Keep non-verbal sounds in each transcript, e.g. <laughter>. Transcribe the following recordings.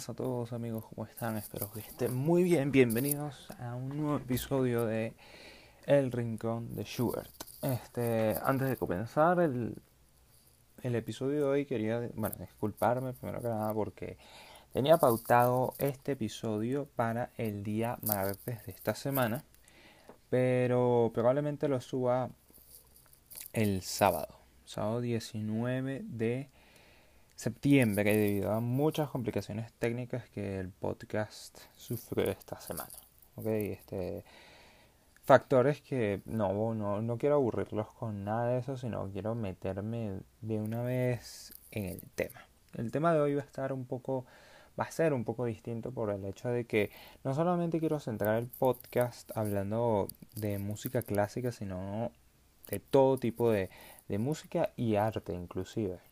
buenas a todos amigos, ¿cómo están? Espero que estén muy bien. Bienvenidos a un nuevo episodio de El Rincón de Schubert. Este, antes de comenzar el, el episodio de hoy quería, bueno, disculparme primero que nada porque tenía pautado este episodio para el día martes de esta semana, pero probablemente lo suba el sábado, sábado 19 de septiembre debido a muchas complicaciones técnicas que el podcast sufrió esta semana. ¿okay? Este, factores que no, no, no quiero aburrirlos con nada de eso, sino quiero meterme de una vez en el tema. El tema de hoy va a estar un poco, va a ser un poco distinto por el hecho de que no solamente quiero centrar el podcast hablando de música clásica, sino de todo tipo de, de música y arte inclusive.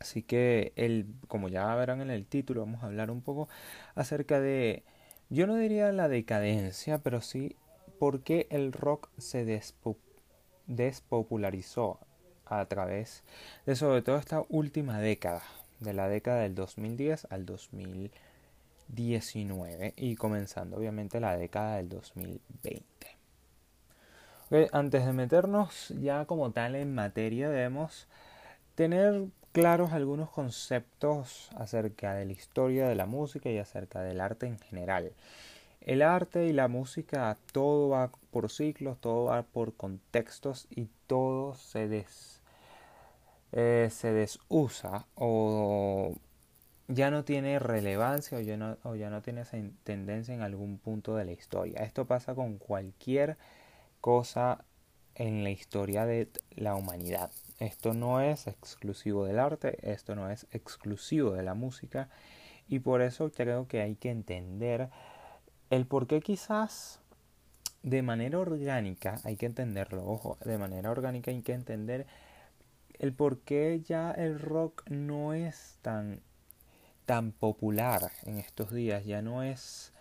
Así que, el, como ya verán en el título, vamos a hablar un poco acerca de, yo no diría la decadencia, pero sí por qué el rock se despopularizó a través de sobre todo esta última década, de la década del 2010 al 2019 y comenzando obviamente la década del 2020. antes de meternos ya como tal en materia debemos tener claros algunos conceptos acerca de la historia de la música y acerca del arte en general. El arte y la música, todo va por ciclos, todo va por contextos y todo se, des, eh, se desusa o ya no tiene relevancia o ya no, o ya no tiene esa tendencia en algún punto de la historia. Esto pasa con cualquier cosa en la historia de la humanidad. Esto no es exclusivo del arte, esto no es exclusivo de la música y por eso creo que hay que entender el por qué quizás de manera orgánica, hay que entenderlo, ojo, de manera orgánica hay que entender el por qué ya el rock no es tan tan popular en estos días, ya no es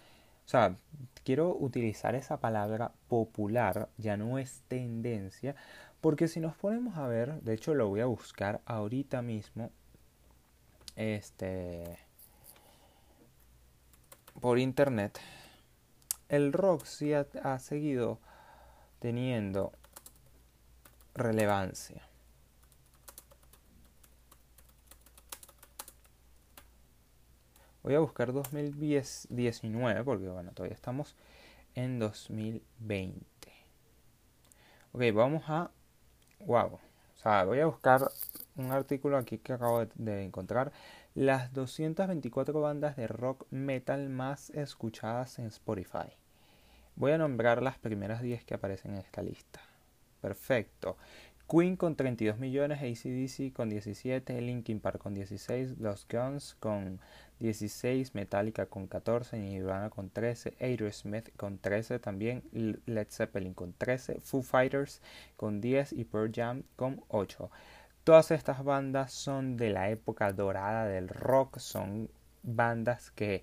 o sea, quiero utilizar esa palabra popular, ya no es tendencia, porque si nos ponemos a ver, de hecho lo voy a buscar ahorita mismo, este, por internet, el rock sí ha, ha seguido teniendo relevancia. Voy a buscar 2019 porque bueno, todavía estamos en 2020. Ok, vamos a... Wow. O sea, voy a buscar un artículo aquí que acabo de, encontrar. Las 224 bandas de rock metal más escuchadas en Spotify. Voy a nombrar las primeras 10 que aparecen en esta lista. Perfecto. Queen con 32 millones, ACDC con 17, Linkin Park con 16, Los Guns con 16, Metallica con 14, Nirvana con 13, Aerosmith con 13 también, Led Zeppelin con 13, Foo Fighters con 10 y Pearl Jam con 8. Todas estas bandas son de la época dorada del rock, son bandas que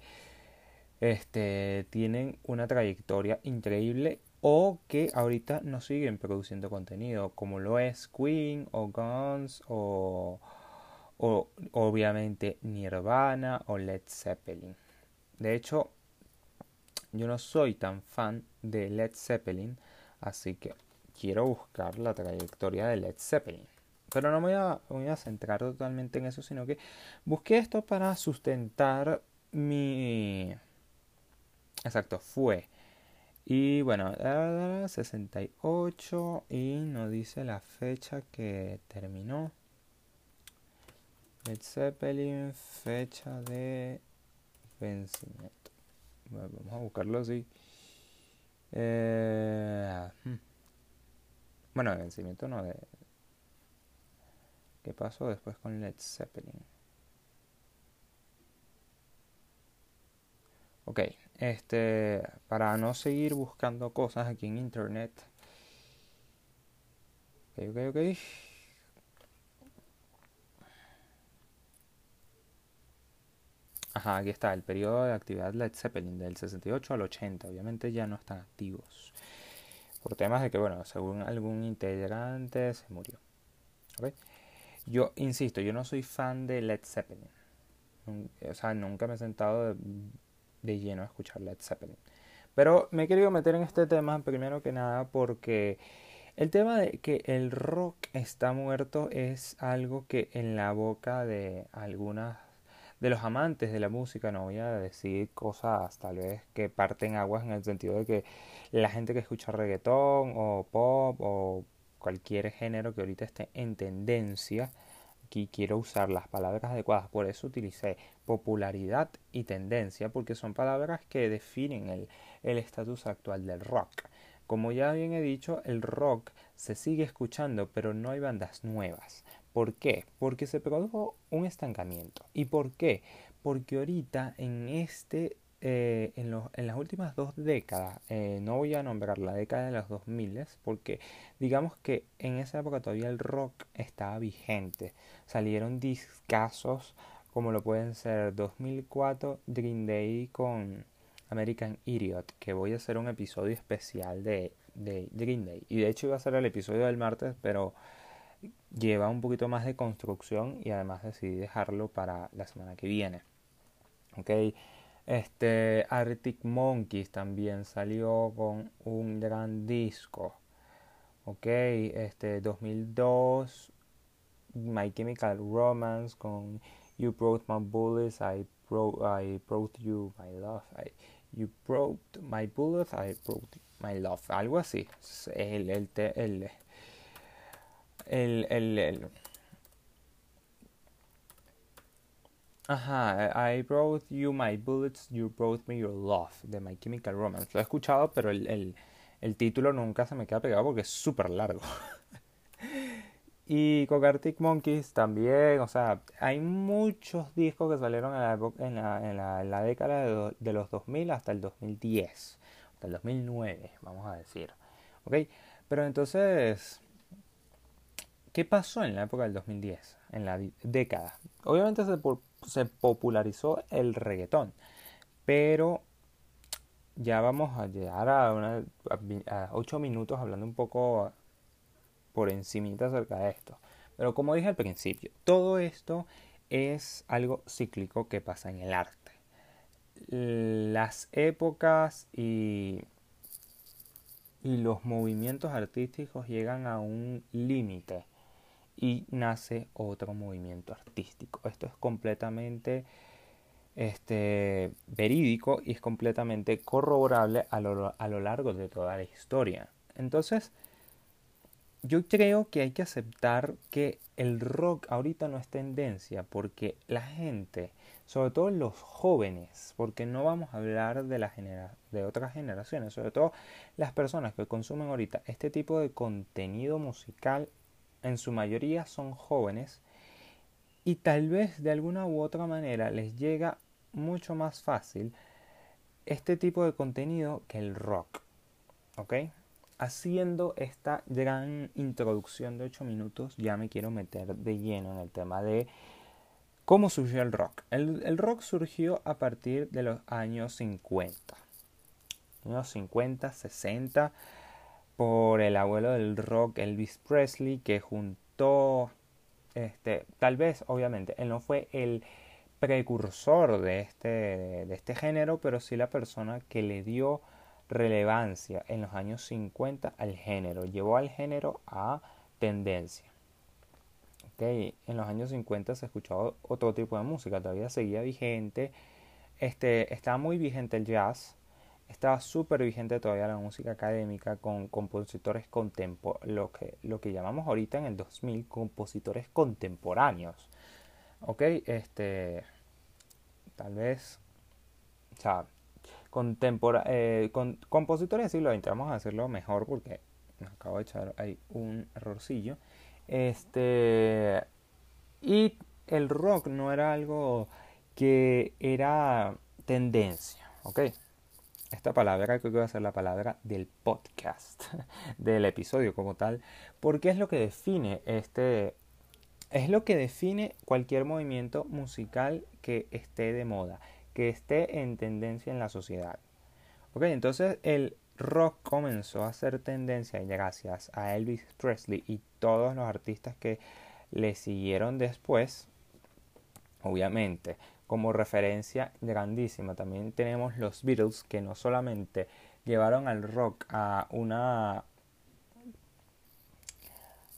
este, tienen una trayectoria increíble o que ahorita no siguen produciendo contenido, como lo es Queen o Guns o, o obviamente Nirvana o Led Zeppelin. De hecho, yo no soy tan fan de Led Zeppelin, así que quiero buscar la trayectoria de Led Zeppelin. Pero no me voy a, voy a centrar totalmente en eso, sino que busqué esto para sustentar mi... Exacto, fue y bueno, 68 y nos dice la fecha que terminó. Led Zeppelin, fecha de vencimiento. vamos a buscarlo así. Eh, hmm. bueno, de vencimiento no, de... ¿Qué pasó después con Led Zeppelin? Ok, este, para no seguir buscando cosas aquí en internet. Ok, ok, ok. Ajá, aquí está, el periodo de actividad Led Zeppelin del 68 al 80. Obviamente ya no están activos. Por temas de que, bueno, según algún integrante se murió. ¿Okay? Yo insisto, yo no soy fan de Led Zeppelin. O sea, nunca me he sentado de, de lleno a escuchar Led Zeppelin. Pero me he querido meter en este tema primero que nada porque el tema de que el rock está muerto es algo que en la boca de algunas de los amantes de la música, no voy a decir cosas tal vez que parten aguas en el sentido de que la gente que escucha reggaetón o pop o cualquier género que ahorita esté en tendencia, aquí quiero usar las palabras adecuadas, por eso utilicé popularidad y tendencia, porque son palabras que definen el estatus actual del rock. Como ya bien he dicho, el rock se sigue escuchando, pero no hay bandas nuevas. ¿Por qué? Porque se produjo un estancamiento. ¿Y por qué? Porque ahorita en este, eh, en, en, las últimas dos décadas, eh, no voy a nombrar la década de los 2000, porque digamos que en esa época todavía el rock estaba vigente. Salieron discasos como lo pueden ser 2004 Green Day con American Idiot, que voy a hacer un episodio especial de, de Green Day. Y de hecho iba a ser el episodio del martes, pero lleva un poquito más de construcción y además decidí dejarlo para la semana que viene. Ok, este Arctic Monkeys también salió con un gran disco. Ok, este 2002 My Chemical Romance con You Brought My Bullets, I brought, I brought You My Love. I, You brought my bullets, I brought my love. Algo así. El, el, el, el, el, el Ajá, I brought you my bullets, you brought me your love, de My Chemical Romance. Lo he escuchado, pero el, el, el título nunca se me queda pegado porque es súper largo. <laughs> Y con Arctic Monkeys también, o sea, hay muchos discos que salieron en la, en la, en la, en la década de, de, los 2000 hasta el 2010, hasta el 2009, vamos a decir. ¿Ok? Pero entonces, ¿qué pasó en la época del 2010? En la década. Obviamente se, se popularizó el reggaetón, pero ya vamos a llegar a, una, a 8 minutos hablando un poco por encimita acerca de esto. Pero como dije al principio, todo esto es algo cíclico que pasa en el arte. Las épocas y, y los movimientos artísticos llegan a un límite y nace otro movimiento artístico. Esto es completamente este, verídico y es completamente corroborable a lo, a lo largo de toda la historia. Entonces, yo creo que hay que aceptar que el rock ahorita no es tendencia porque la gente, sobre todo los jóvenes, porque no vamos a hablar de, la de otras generaciones, sobre todo las personas que consumen ahorita este tipo de contenido musical, en su mayoría son jóvenes y tal vez de alguna u otra manera les llega mucho más fácil este tipo de contenido que el rock. ¿Ok? haciendo esta gran introducción de 8 minutos, ya me quiero meter de lleno en el tema de cómo surgió el rock. El, rock surgió a partir de los años 50. Años 50, 60, por el abuelo del rock Elvis Presley, que juntó, este, tal vez, obviamente, él no fue el precursor de este, de este género, pero sí la persona que le dio relevancia en los años 50 al género, llevó al género a tendencia. Okay. En los años 50 se escuchaba otro tipo de música, todavía seguía vigente, este, estaba muy vigente el jazz, estaba súper vigente todavía la música académica con compositores contemporáneos, lo que, lo que llamamos ahorita en el 2000 compositores contemporáneos. Ok, este, tal vez, o sea, eh, con compositores del siglo XX. A hacerlo mejor porque me acabo de echar ahí un errorcillo. Este. Y el rock no era algo que era tendencia, ¿ok? Esta palabra creo que va a ser la palabra del podcast, <laughs> del episodio como tal, porque es lo que define este, es lo que define cualquier movimiento musical que esté de moda que esté en tendencia en la sociedad. Ok, entonces el rock comenzó a ser tendencia gracias a Elvis Presley y todos los artistas que le siguieron después. Obviamente como referencia grandísima. También tenemos los Beatles que no solamente llevaron al rock a una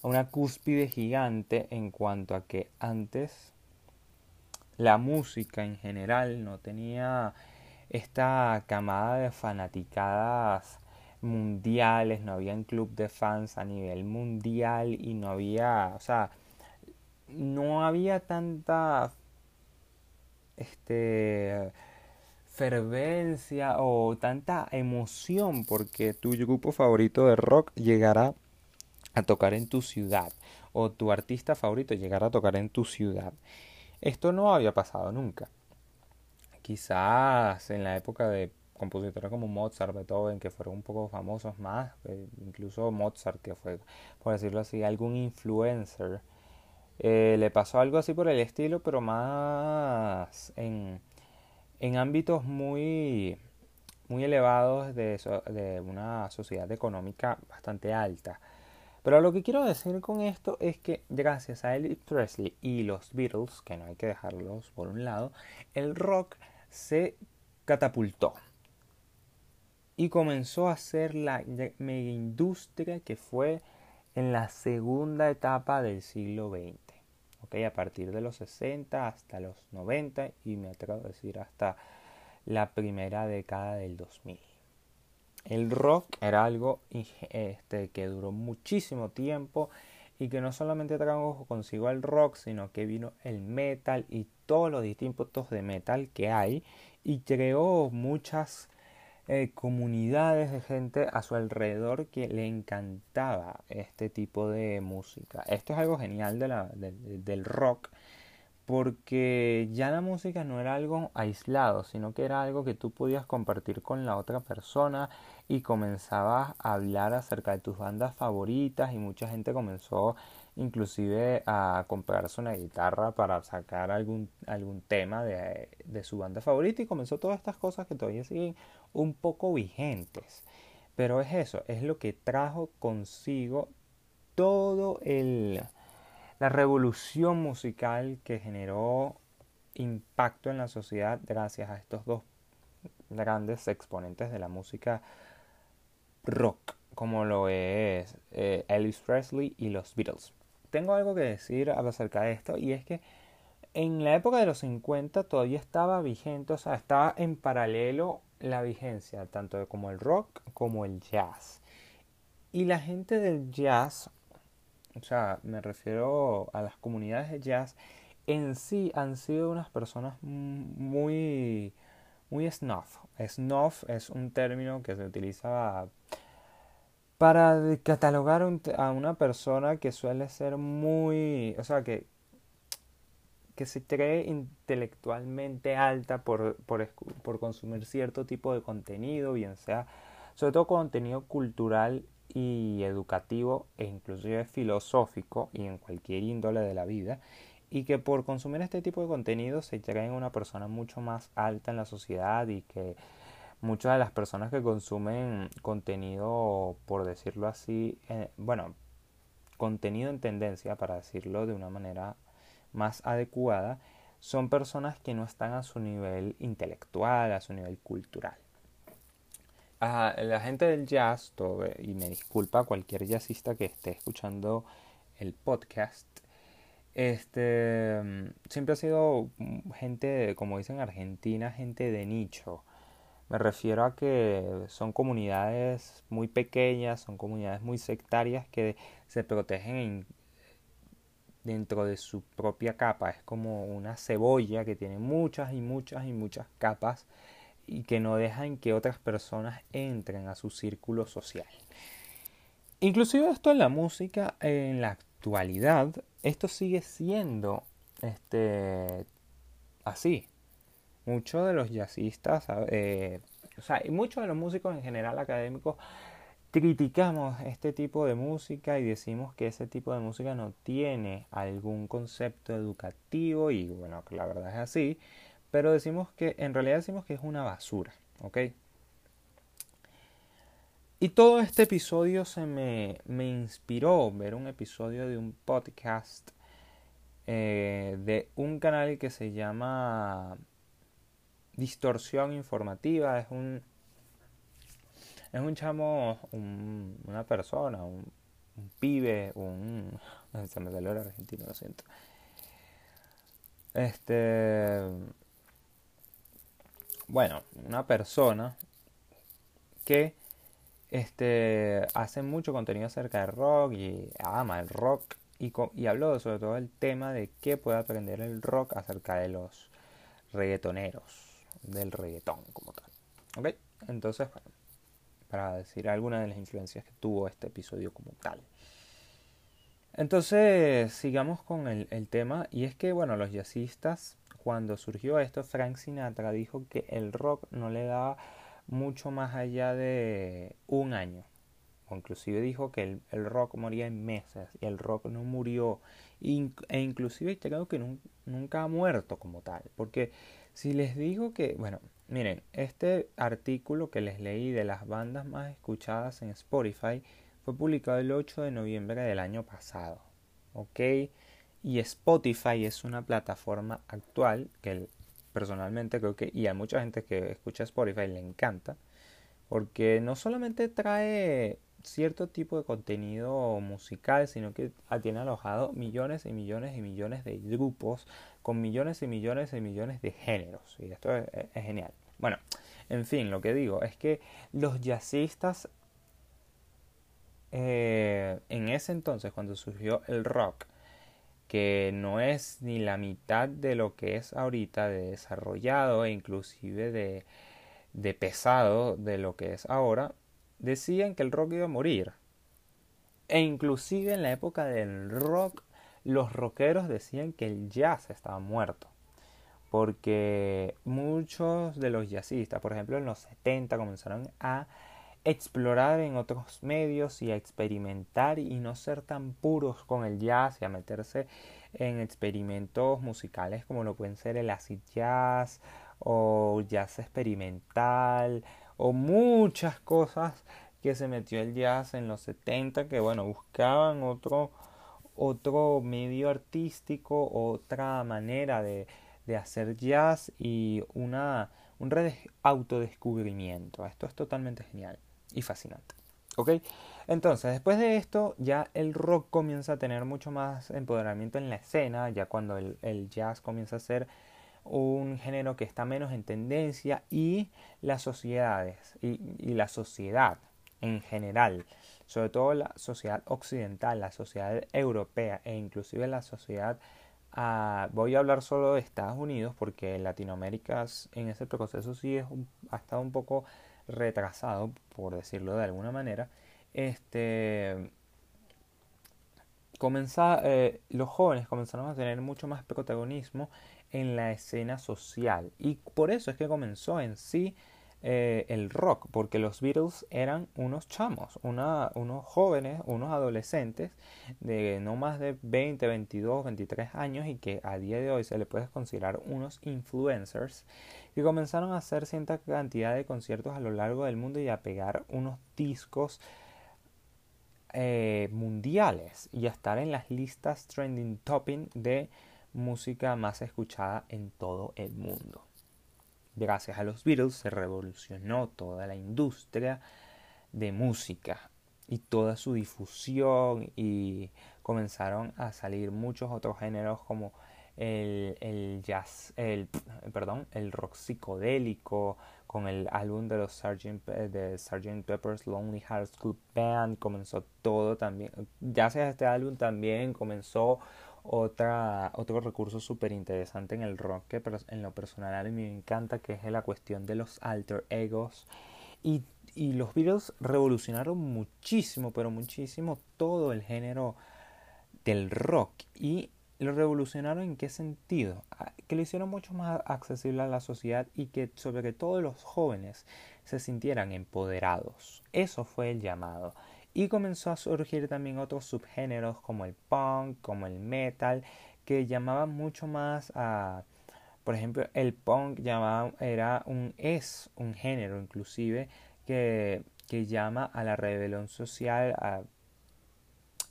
una cúspide gigante en cuanto a que antes la música en general no tenía esta camada de fanaticadas mundiales, no había un club de fans a nivel mundial y no había, o sea, no había tanta este fervencia o tanta emoción porque tu grupo favorito de rock llegará a tocar en tu ciudad o tu artista favorito llegará a tocar en tu ciudad. Esto no había pasado nunca. Quizás en la época de compositores como Mozart, Beethoven, que fueron un poco famosos más, eh, incluso Mozart, que fue, por decirlo así, algún influencer, eh, le pasó algo así por el estilo, pero más en, ámbitos muy, muy elevados de, de una sociedad económica bastante alta. Pero lo que quiero decir con esto es que gracias a Elvis Presley y los Beatles, que no hay que dejarlos por un lado, el rock se catapultó y comenzó a ser la mega industria que fue en la segunda etapa del siglo XX. ¿Okay? A partir de los 60 hasta los 90 y me atrevo a decir hasta la primera década del 2000. El rock era algo este, que duró muchísimo tiempo y que no solamente trajo consigo el rock, sino que vino el metal y todos los distintos de metal que hay y creó muchas eh, comunidades de gente a su alrededor que le encantaba este tipo de música. Esto es algo genial de la, del rock porque ya la música no era algo aislado, sino que era algo que tú podías compartir con la otra persona y comenzabas a hablar acerca de tus bandas favoritas y mucha gente comenzó inclusive a comprarse una guitarra para sacar algún, algún tema de, de, su banda favorita y comenzó todas estas cosas que todavía siguen un poco vigentes. Pero es eso, es lo que trajo consigo todo el la revolución musical que generó impacto en la sociedad gracias a estos dos grandes exponentes de la música rock, como lo es eh, Elvis Presley y los Beatles tengo algo que decir acerca de esto y es que en la época de los 50 todavía estaba vigente, o sea, estaba en paralelo la vigencia tanto como el rock como el jazz. Y la gente del jazz, o sea, me refiero a las comunidades de jazz, en sí han sido unas personas muy muy snuff. Snuff es un término que se utiliza para catalogar a una persona que suele ser muy, o sea, que, que se cree intelectualmente alta por, por, consumir cierto tipo de contenido, bien sea, sobre todo contenido cultural y educativo e inclusive filosófico y en cualquier índole de la vida y que por consumir este tipo de contenido se creen una persona mucho más alta en la sociedad y que muchas de las personas que consumen contenido, por decirlo así, eh, bueno, contenido en tendencia, para decirlo de una manera más adecuada, son personas que no están a su nivel intelectual, a su nivel cultural. la gente del jazz, y me disculpa cualquier jazzista que esté escuchando el podcast, este siempre ha sido gente, como dicen en Argentina, gente de nicho, me refiero a que son comunidades muy pequeñas, son comunidades muy sectarias que se protegen dentro de su propia capa. Es como una cebolla que tiene muchas y muchas y muchas capas y que no dejan que otras personas entren a su círculo social. Inclusive esto en la música, en la actualidad, esto sigue siendo este, así muchos de los jazzistas, eh, o sea, y muchos de los músicos en general académicos criticamos este tipo de música y decimos que ese tipo de música no tiene algún concepto educativo y bueno, la verdad es así, pero decimos que en realidad decimos que es una basura, ¿ok? Y todo este episodio se me, me inspiró ver un episodio de un podcast eh, de un canal que se llama Distorsión Informativa. Es un, es un chamo, una persona, un, un pibe, un... Se me salió el argentino, lo siento. Este... Bueno, una persona que este, hace mucho contenido acerca del rock y ama el rock y, y habló sobre todo el tema de qué puede aprender el rock acerca de los reggaetoneros, del reggaetón como tal. ¿Ok? Entonces, bueno, para decir algunas de las influencias que tuvo este episodio como tal. Entonces, sigamos con el, el tema y es que, bueno, los jazzistas, cuando surgió esto, Frank Sinatra dijo que el rock no le daba mucho más allá de un año. O inclusive dijo que el, rock moría en meses y el rock no murió. e inclusive creo que nunca ha muerto como tal. Porque si les digo que, bueno, miren, este artículo que les leí de las bandas más escuchadas en Spotify fue publicado el 8 de noviembre del año pasado. ¿Ok? Y Spotify es una plataforma actual que personalmente creo que, y a mucha gente que escucha Spotify le encanta, porque no solamente trae cierto tipo de contenido musical, sino que tiene alojado millones y millones y millones de grupos con millones y millones y millones de géneros. Y esto es, genial. Bueno, en fin, lo que digo es que los jazzistas eh, en ese entonces, cuando surgió el rock, que no es ni la mitad de lo que es ahorita de desarrollado e inclusive de, de pesado de lo que es ahora, decían que el rock iba a morir. E inclusive en la época del rock, los rockeros decían que el jazz estaba muerto. Porque muchos de los jazzistas, por ejemplo en los 70, comenzaron a explorar en otros medios y a experimentar y no ser tan puros con el jazz y a meterse en experimentos musicales como lo pueden ser el acid jazz o jazz experimental o muchas cosas que se metió el jazz en los 70 que bueno buscaban otro otro medio artístico otra manera de, de hacer jazz y una un autodescubrimiento esto es totalmente genial y fascinante. ¿Ok? Entonces, después de esto, ya el rock comienza a tener mucho más empoderamiento en la escena, ya cuando el, jazz comienza a ser un género que está menos en tendencia y las sociedades y, la sociedad en general, sobre todo la sociedad occidental, la sociedad europea e inclusive la sociedad, ah, voy a hablar solo de Estados Unidos porque Latinoamérica en ese proceso sí es ha estado un poco retrasado, por decirlo de alguna manera, este, comenzar eh, los jóvenes comenzaron a tener mucho más protagonismo en la escena social. Y por eso es que comenzó en sí eh, el rock, porque los Beatles eran unos chamos, unos jóvenes, unos adolescentes de no más de 20, 22, 23 años y que a día de hoy se les puede considerar unos influencers que comenzaron a hacer cierta cantidad de conciertos a lo largo del mundo y a pegar unos discos eh, mundiales y a estar en las listas trending topping de música más escuchada en todo el mundo. Gracias a los Beatles se revolucionó toda la industria de música y toda su difusión y comenzaron a salir muchos otros géneros como el, jazz, el, perdón, el rock psicodélico con el álbum de los Sgt. de Sgt. Pepper's Lonely Hearts Club Band comenzó todo también gracias a este álbum también comenzó otra, otro recurso súper interesante en el rock que en lo personal a mí me encanta, que es la cuestión de los alter egos. Y, y los Beatles revolucionaron muchísimo, pero muchísimo todo el género del rock. Y lo revolucionaron en qué sentido? Ah, que lo hicieron mucho más accesible a la sociedad y que sobre todo los jóvenes se sintieran empoderados. Eso fue el llamado. Y comenzó a surgir también otros subgéneros como el punk, como el metal, que llamaban mucho más a, por ejemplo, el punk llamaba, era un, es un género inclusive que, que llama a la rebelión social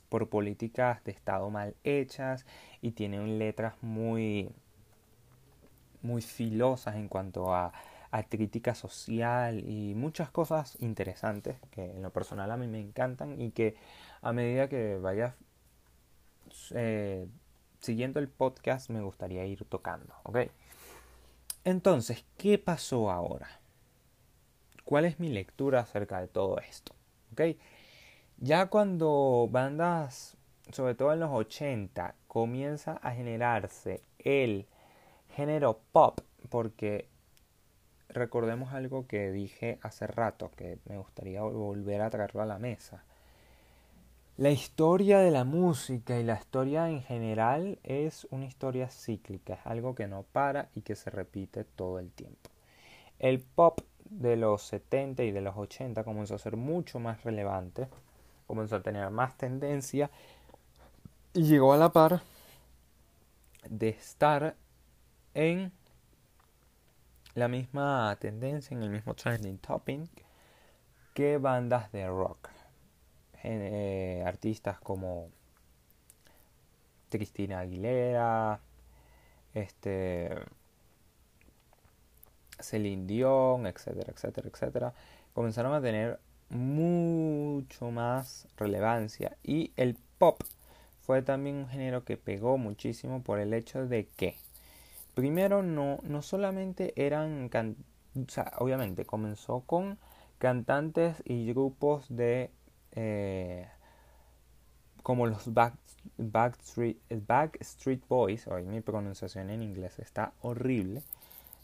por políticas de Estado mal hechas y tienen letras muy, muy filosas en cuanto a, a crítica social y muchas cosas interesantes que en lo personal a mí me encantan y que a medida que vaya eh, siguiendo el podcast me gustaría ir tocando, ¿ok? Entonces, ¿qué pasó ahora? ¿Cuál es mi lectura acerca de todo esto? ¿Ok? Ya cuando bandas, sobre todo en los 80, comienza a generarse el género pop, porque recordemos algo que dije hace rato, que me gustaría volver a traerlo a la mesa. La historia de la música y la historia en general es una historia cíclica, es algo que no para y que se repite todo el tiempo. El pop de los 70 y de los 80 comenzó a ser mucho más relevante, comenzó a tener más tendencia y llegó a la par de estar en la misma tendencia, en el mismo trending topic que bandas de rock. Eh, artistas como Cristina Aguilera, este, Celine Dion, etcétera, etcétera, etcétera, comenzaron a tener mucho más relevancia y el pop fue también un género que pegó muchísimo por el hecho de que primero no, no solamente eran o sea, obviamente comenzó con cantantes y grupos de eh, como los Back, Backstreet, Boys, hoy mi pronunciación en inglés está horrible,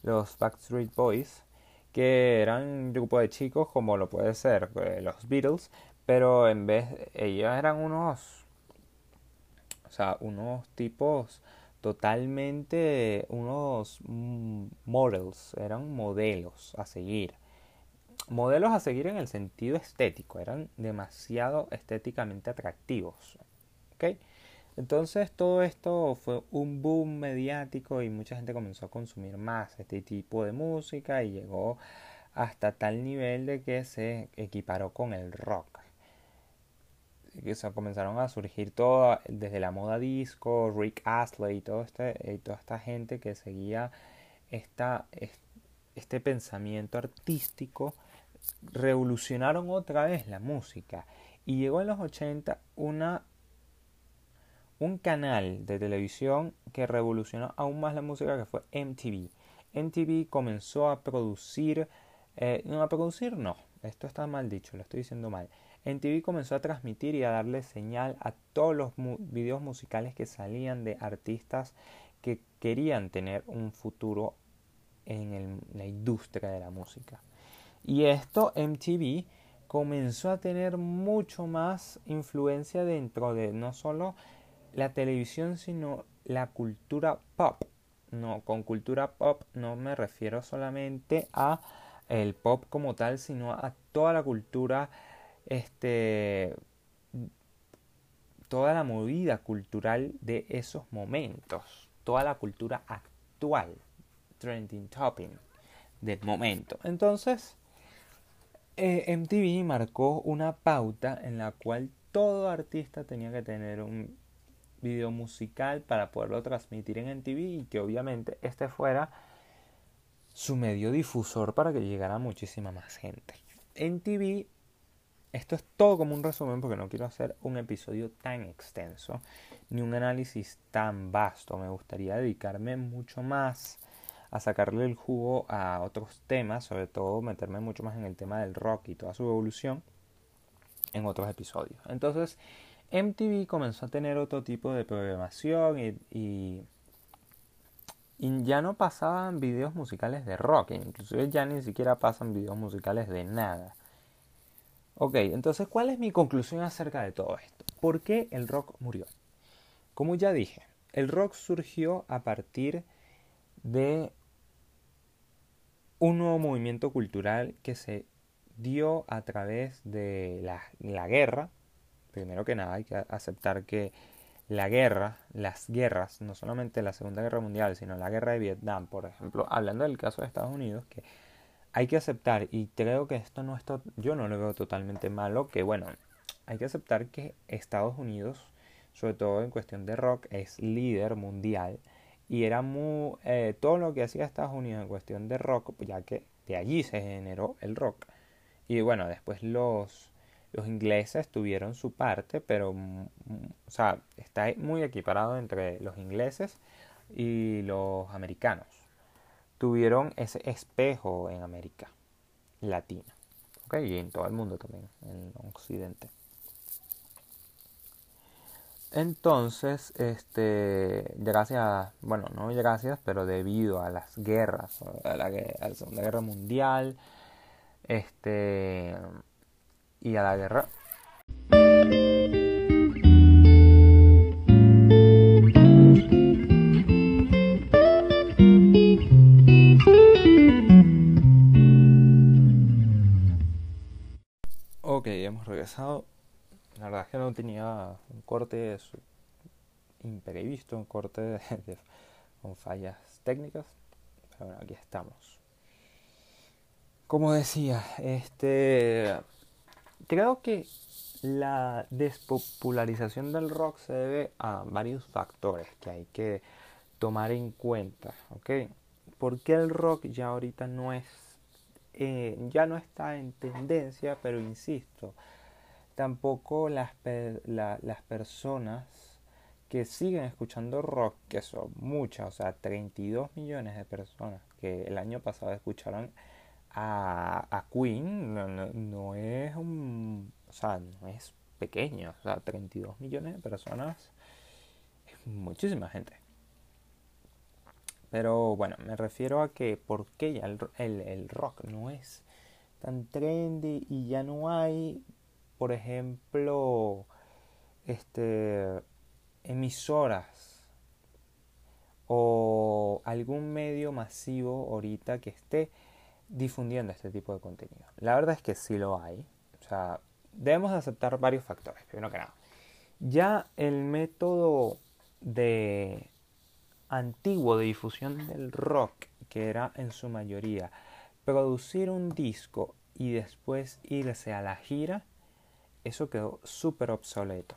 los Backstreet Boys, que eran un grupo de chicos como lo puede ser eh, los Beatles, pero en vez ellos eran unos, o sea, unos tipos totalmente, unos mm, models, eran modelos a seguir modelos a seguir en el sentido estético, eran demasiado estéticamente atractivos. Entonces todo esto fue un boom mediático y mucha gente comenzó a consumir más este tipo de música y llegó hasta tal nivel de que se equiparó con el rock. Se comenzaron a surgir todo desde la moda disco, Rick Astley y, todo este, y toda esta gente que seguía esta, este pensamiento artístico revolucionaron otra vez la música y llegó en los 80 una un canal de televisión que revolucionó aún más la música que fue MTV. MTV comenzó a producir, eh, no a producir no, esto está mal dicho, lo estoy diciendo mal. MTV comenzó a transmitir y a darle señal a todos los videos musicales que salían de artistas que querían tener un futuro en la industria de la música. Y esto MTV comenzó a tener mucho más influencia dentro de no solo la televisión, sino la cultura pop. No, con cultura pop no me refiero solamente a el pop como tal, sino a toda la cultura, este, toda la movida cultural de esos momentos, toda la cultura actual, trending topping del momento. Entonces, eh, MTV marcó una pauta en la cual todo artista tenía que tener un video musical para poderlo transmitir en MTV y que obviamente este fuera su medio difusor para que llegara muchísima más gente. MTV, esto es todo como un resumen porque no quiero hacer un episodio tan extenso ni un análisis tan vasto. Me gustaría dedicarme mucho más a sacarle el jugo a otros temas, sobre todo meterme mucho más en el tema del rock y toda su evolución en otros episodios. Entonces, MTV comenzó a tener otro tipo de programación y, ya no pasaban videos musicales de rock, inclusive ya ni siquiera pasan videos musicales de nada. Ok, entonces, ¿cuál es mi conclusión acerca de todo esto? ¿Por qué el rock murió? Como ya dije, el rock surgió a partir de un nuevo movimiento cultural que se dio a través de la, guerra. Primero que nada hay que aceptar que la guerra, las guerras, no solamente la Segunda Guerra Mundial, sino la guerra de Vietnam, por ejemplo, hablando del caso de Estados Unidos, que hay que aceptar, y creo que esto no es, yo no lo veo totalmente malo, que bueno, hay que aceptar que Estados Unidos sobre todo en cuestión de rock, es líder mundial. Y era muy, eh, todo lo que hacía Estados Unidos en cuestión de rock, ya que de allí se generó el rock. Y bueno, después los, los ingleses tuvieron su parte, pero, mm, o sea, está muy equiparado entre los ingleses y los americanos. Tuvieron ese espejo en América Latina, ¿ok? Y en todo el mundo también, en Occidente. Entonces, este, gracias, bueno, no gracias, pero debido a las guerras, a la, a la Segunda Guerra Mundial, este, y a la guerra. Regresado. La verdad es que no tenía un corte imprevisto, un corte con fallas técnicas. Pero bueno, aquí estamos. Como decía, este creo que la despopularización del rock se debe a varios factores que hay que tomar en cuenta, ¿ok? Porque el rock ya ahorita no es, eh, ya no está en tendencia, pero insisto, tampoco las, las personas que siguen escuchando rock, que son muchas, o sea, 32 millones de personas que el año pasado escucharon a, a Queen, no, es un, o sea, no es pequeño, o sea, 32 millones de personas es muchísima gente. Pero bueno, me refiero a que por qué ya el, el, el rock no es tan trendy y ya no hay por ejemplo, este, emisoras o algún medio masivo ahorita que esté difundiendo este tipo de contenido. La verdad es que sí lo hay. O sea, debemos aceptar varios factores. Primero que nada, ya el método de antiguo de difusión del rock, que era en su mayoría producir un disco y después irse a la gira, eso quedó súper obsoleto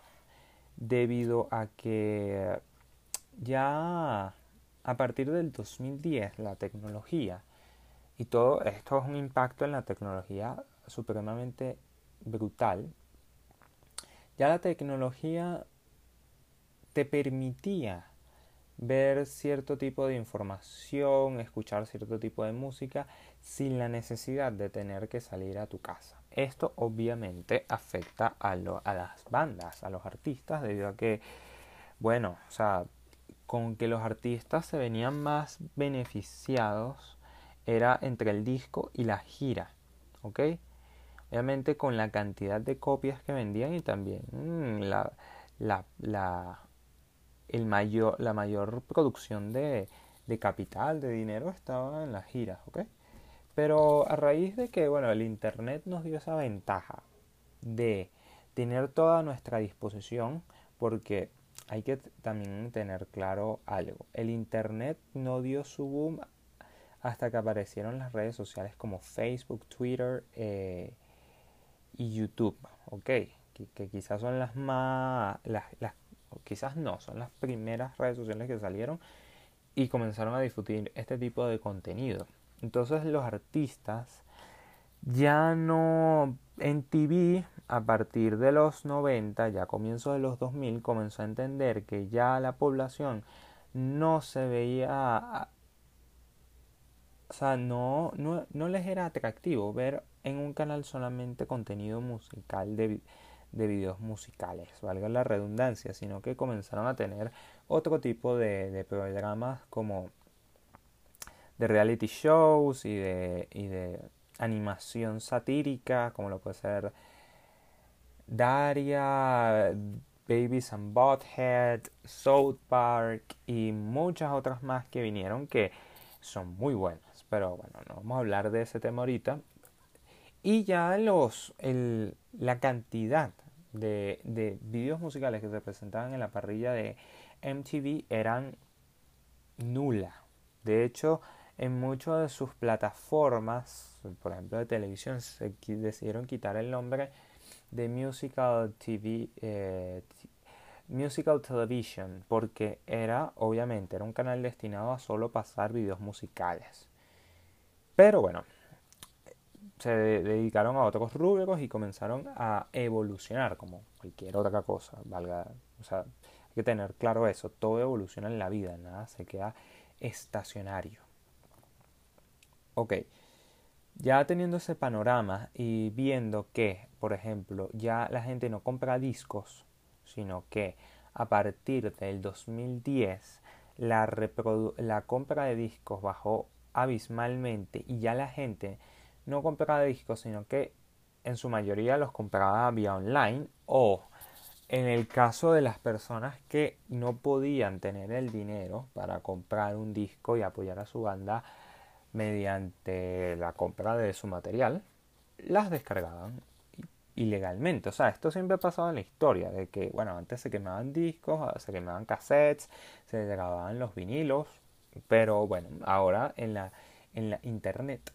debido a que ya a partir del 2010 la tecnología y todo esto es un impacto en la tecnología supremamente brutal ya la tecnología te permitía ver cierto tipo de información, escuchar cierto tipo de música sin la necesidad de tener que salir a tu casa. Esto obviamente afecta a, a las bandas, a los artistas, debido a que, bueno, o sea, con que los artistas se venían más beneficiados era entre el disco y la gira, ¿ok? Obviamente con la cantidad de copias que vendían y también mm, la, la, la, el mayor, la mayor producción de, de capital, de dinero estaba en las giras, ¿ok? Pero a raíz de que, bueno, el Internet nos dio esa ventaja de tener toda nuestra disposición, porque hay que también tener claro algo. El Internet no dio su boom hasta que aparecieron las redes sociales como Facebook, Twitter eh, y YouTube, ¿ok? Que, quizás son las más, las, quizás no, son las primeras redes sociales que salieron y comenzaron a difundir este tipo de contenido. Entonces los artistas ya no en TV a partir de los 90, ya comienzo de los 2000, comenzó a entender que ya la población no se veía, o sea, no, no, no les era atractivo ver en un canal solamente contenido musical de, de videos musicales, valga la redundancia, sino que comenzaron a tener otro tipo de, de programas como de reality shows y de, y de animación satírica, como lo puede ser Daria, Babies and Butthead, South Park y muchas otras más que vinieron que son muy buenas. Pero bueno, no vamos a hablar de ese tema ahorita. Y ya los, el, la cantidad de, de videos musicales que se presentaban en la parrilla de MTV eran nula. De hecho, en muchas de sus plataformas, por ejemplo de televisión, se decidieron quitar el nombre de Musical TV, eh, Musical Television, porque era, obviamente, era un canal destinado a solo pasar videos musicales. Pero bueno, se dedicaron a otros rubros y comenzaron a evolucionar como cualquier otra cosa, valga, o sea, hay que tener claro eso, todo evoluciona en la vida, nada se queda estacionario. Ok, ya teniendo ese panorama y viendo que, por ejemplo, ya la gente no compra discos, sino que a partir del 2010 la, la compra de discos bajó abismalmente y ya la gente no compraba discos, sino que en su mayoría los compraba vía online o en el caso de las personas que no podían tener el dinero para comprar un disco y apoyar a su banda mediante la compra de su material, las descargaban ilegalmente. O sea, esto siempre ha pasado en la historia, de que, bueno, antes se quemaban discos, se quemaban cassettes, se grababan los vinilos, pero bueno, ahora en la, en la internet,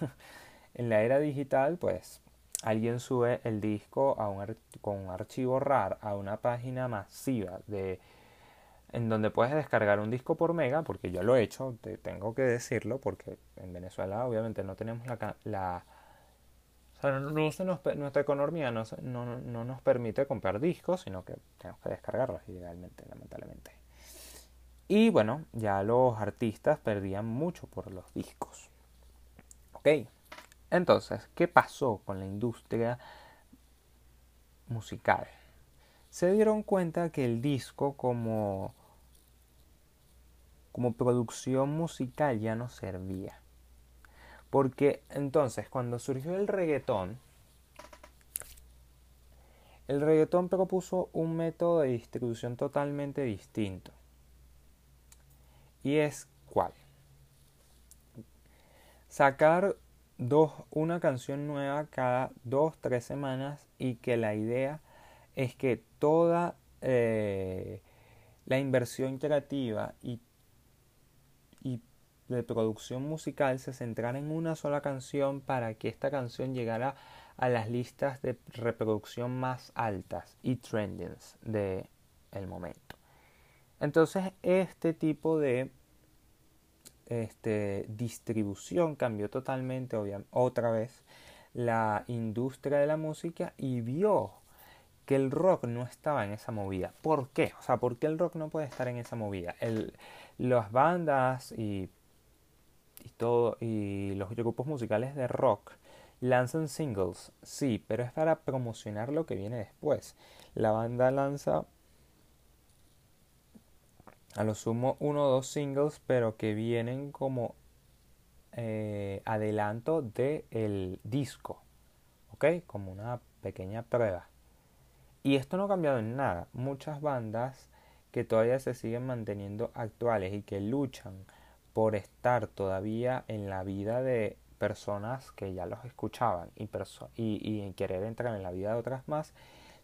<laughs> en la era digital, pues alguien sube el disco a un con un archivo RAR a una página masiva de en donde puedes descargar un disco por mega, porque yo lo he hecho, te tengo que decirlo, porque en Venezuela obviamente no tenemos la, la o sea, nuestra economía no, no, no, nos permite comprar discos, sino que tenemos que descargarlos ilegalmente, lamentablemente. Y bueno, ya los artistas perdían mucho por los discos. Ok, entonces, ¿qué pasó con la industria musical? Se dieron cuenta que el disco como, como producción musical ya no servía porque entonces, cuando surgió el reggaetón, el reggaetón propuso un método de distribución totalmente distinto. ¿Y es cuál? Sacar dos, una canción nueva cada dos, tres semanas y que la idea es que toda eh, la inversión creativa y de producción musical se centrara en una sola canción para que esta canción llegara a las listas de reproducción más altas y trendings de el momento. Entonces este tipo de este, distribución cambió totalmente otra vez la industria de la música y vio que el rock no estaba en esa movida. ¿Por qué? O sea, ¿por qué el rock no puede estar en esa movida? El, las bandas y y y los grupos musicales de rock lanzan singles, sí, pero es para promocionar lo que viene después. La banda lanza a lo sumo uno o dos singles, pero que vienen como eh, adelanto del el disco, ¿ok? Como una pequeña prueba. Y esto no ha cambiado en nada. Muchas bandas que todavía se siguen manteniendo actuales y que luchan por estar todavía en la vida de personas que ya los escuchaban y, y, en querer entrar en la vida de otras más,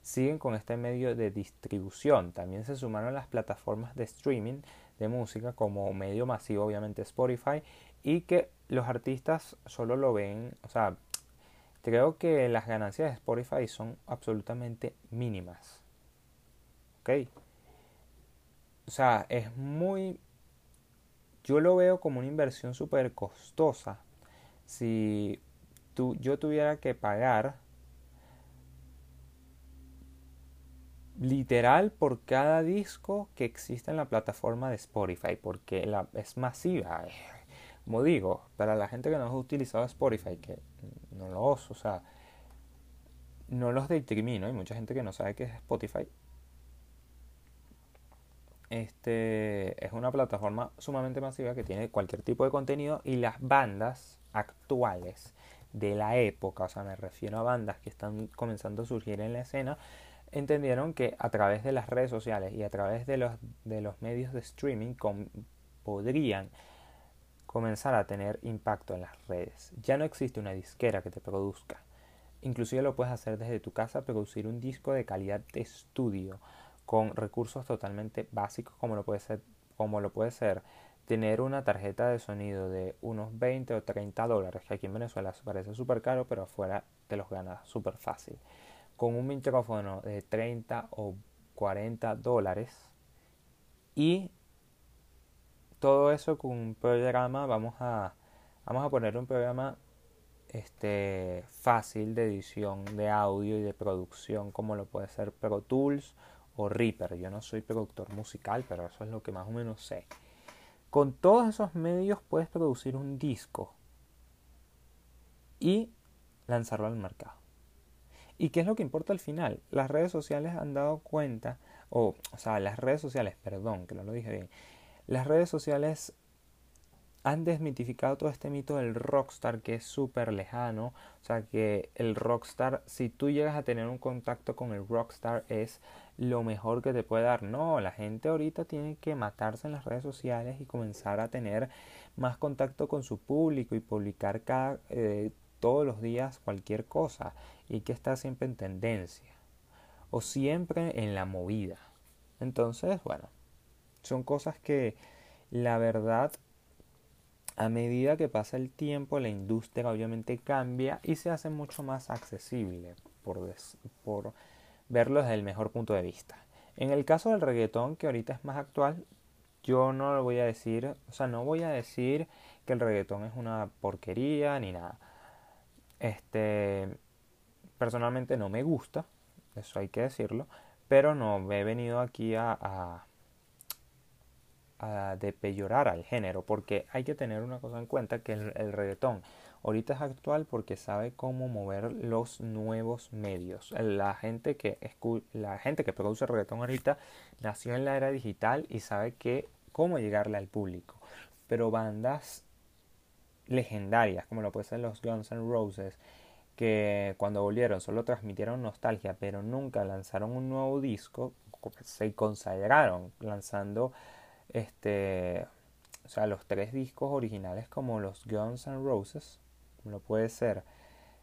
siguen con este medio de distribución. También se sumaron las plataformas de streaming de música como medio masivo, obviamente Spotify, y que los artistas solo lo ven, o sea, creo que las ganancias de Spotify son absolutamente mínimas. ¿Ok? O sea, es muy yo lo veo como una inversión súper costosa. Si yo tuviera que pagar literal por cada disco que existe en la plataforma de Spotify, porque es masiva. Como digo, para la gente que no ha utilizado Spotify, que no los, o sea, no los discrimino, hay mucha gente que no sabe qué es Spotify, este, es una plataforma sumamente masiva que tiene cualquier tipo de contenido y las bandas actuales de la época, o sea, me refiero a bandas que están comenzando a surgir en la escena, entendieron que a través de las redes sociales y a través de los, de los medios de streaming podrían comenzar a tener impacto en las redes. Ya no existe una disquera que te produzca. Inclusive lo puedes hacer desde tu casa, producir un disco de calidad de estudio con recursos totalmente básicos como lo puede ser, como lo puede ser tener una tarjeta de sonido de unos 20 o 30 dólares, que aquí en Venezuela parece súper caro, pero afuera te los ganas súper fácil. Con un micrófono de 30 o 40 dólares. Y todo eso con un programa, vamos a, vamos a poner un programa este, fácil de edición de audio y de producción como lo puede ser Pro Tools o Reaper. Yo no soy productor musical, pero eso es lo que más o menos sé. Con todos esos medios puedes producir un disco y lanzarlo al mercado. ¿Y qué es lo que importa al final? Las redes sociales han dado cuenta, o, o sea, las redes sociales, perdón, que no lo dije bien, las redes sociales han desmitificado todo este mito del rockstar que es súper lejano. O sea que el rockstar, si tú llegas a tener un contacto con el rockstar, es lo mejor que te puede dar. No, la gente ahorita tiene que matarse en las redes sociales y comenzar a tener más contacto con su público y publicar cada, eh, todos los días cualquier cosa y que está siempre en tendencia o siempre en la movida. Entonces, bueno, son cosas que la verdad a medida que pasa el tiempo, la industria obviamente cambia y se hace mucho más accesible, por, por verlo desde el mejor punto de vista. En el caso del reggaetón, que ahorita es más actual, yo no lo voy a decir, o sea, no voy a decir que el reggaetón es una porquería ni nada. Este, personalmente no me gusta, eso hay que decirlo, pero no he venido aquí a de peyorar al género, porque hay que tener una cosa en cuenta que el, reggaetón ahorita es actual porque sabe cómo mover los nuevos medios. La gente que la gente que produce reggaetón ahorita nació en la era digital y sabe que cómo llegarle al público. Pero bandas legendarias como lo puede ser los Guns N' Roses que cuando volvieron solo transmitieron nostalgia pero nunca lanzaron un nuevo disco se consagraron lanzando este, o sea, los tres discos originales como los Guns N' Roses, como puede ser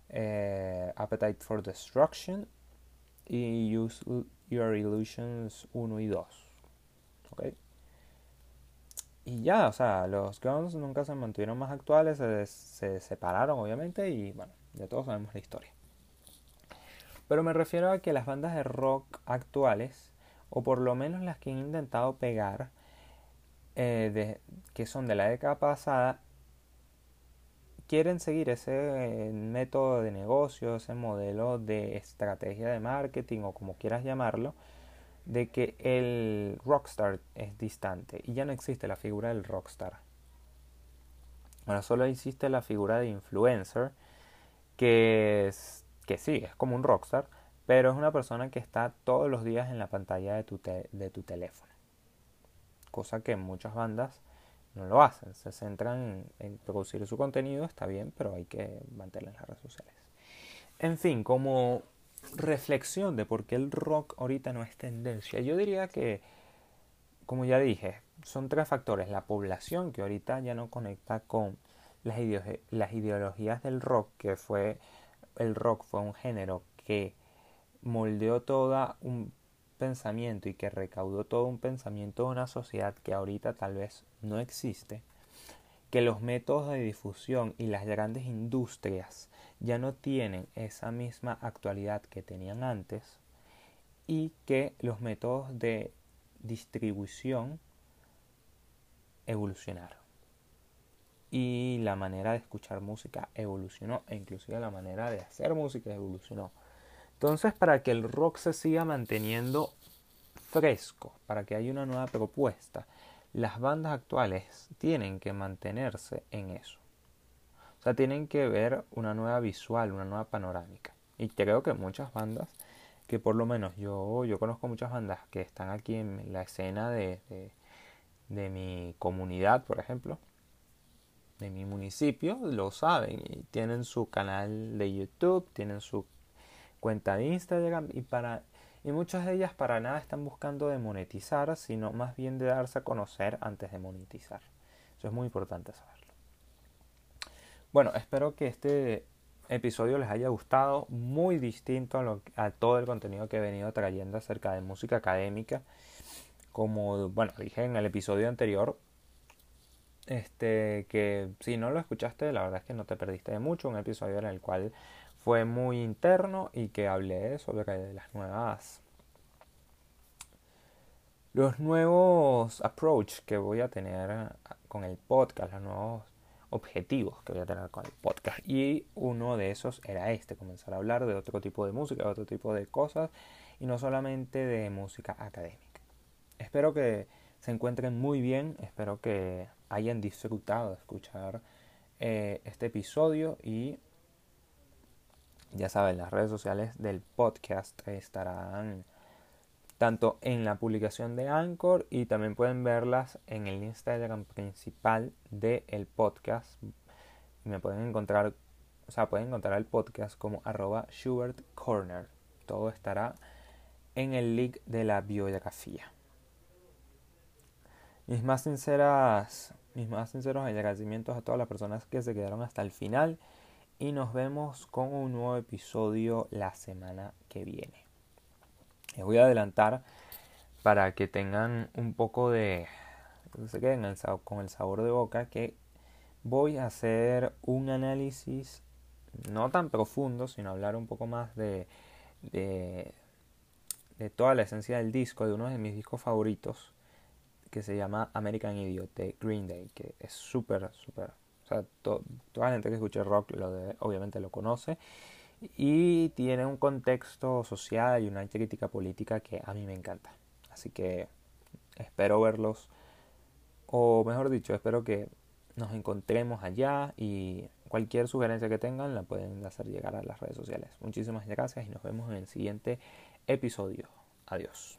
eh, Appetite for Destruction y Use Your Illusions 1 y 2. ¿Okay? Y ya, o sea, los Guns nunca se mantuvieron más actuales, se, se separaron obviamente y bueno, ya todos sabemos la historia. Pero me refiero a que las bandas de rock actuales, o por lo menos las que han intentado pegar, eh, que son de la década pasada quieren seguir ese eh, método de negocio, ese modelo de estrategia de marketing o como quieras llamarlo, de que el rockstar es distante y ya no existe la figura del rockstar. Ahora solo existe la figura de influencer, que, que sí, es como un rockstar, pero es una persona que está todos los días en la pantalla de tu, de tu teléfono cosa que muchas bandas no lo hacen, se centran en, producir su contenido, está bien, pero hay que mantener las redes sociales. En fin, como reflexión de por qué el rock ahorita no es tendencia, yo diría que, como ya dije, son tres factores. La población que ahorita ya no conecta con las, las ideologías del rock, que fue el rock fue un género que moldeó toda un pensamiento y que recaudó todo un pensamiento de una sociedad que ahorita tal vez no existe, que los métodos de difusión y las grandes industrias ya no tienen esa misma actualidad que tenían antes y que los métodos de distribución evolucionaron. Y la manera de escuchar música evolucionó e inclusive la manera de hacer música evolucionó entonces, para que el rock se siga manteniendo fresco, para que haya una nueva propuesta, las bandas actuales tienen que mantenerse en eso. O sea, tienen que ver una nueva visual, una nueva panorámica. Y creo que muchas bandas, que por lo menos yo, yo conozco muchas bandas que están aquí en la escena de, de, de mi comunidad, por ejemplo, de mi municipio, lo saben y tienen su canal de YouTube, tienen su cuenta de Instagram y para y muchas de ellas para nada están buscando de monetizar, sino más bien de darse a conocer antes de monetizar. Eso es muy importante saberlo. Bueno, espero que este episodio les haya gustado, muy distinto a, lo, a todo el contenido que he venido trayendo acerca de música académica. Como, bueno, dije en el episodio anterior, este, que si no lo escuchaste, la verdad es que no te perdiste de mucho, un episodio en el cual fue muy interno y que hablé sobre las nuevas los nuevos approach que voy a tener con el podcast, los nuevos objetivos que voy a tener con el podcast. Y uno de esos era este, comenzar a hablar de otro tipo de música, de otro tipo de cosas y no solamente de música académica. Espero que se encuentren muy bien, espero que hayan disfrutado de escuchar eh, este episodio y ya saben, las redes sociales del podcast estarán tanto en la publicación de Anchor y también pueden verlas en el Instagram principal del podcast. me pueden encontrar, o sea, pueden encontrar el podcast como arroba Schubert. Todo estará en el link de la biografía. Mis más sinceras, mis más sinceros agradecimientos a todas las personas que se quedaron hasta el final y nos vemos con un nuevo episodio la semana que viene. Les voy a adelantar para que tengan un poco de... se queden con el sabor de boca que voy a hacer un análisis no tan profundo, sino hablar un poco más de, de, de toda la esencia del disco, de uno de mis discos favoritos, que se llama American Idiot de Green Day, que es súper, súper... Sea, toda la gente que escucha rock lo obviamente lo conoce y tiene un contexto social y una crítica política que a mí me encanta. Así que espero verlos, o mejor dicho, espero que nos encontremos allá y cualquier sugerencia que tengan la pueden hacer llegar a las redes sociales. Muchísimas gracias y nos vemos en el siguiente episodio. Adiós.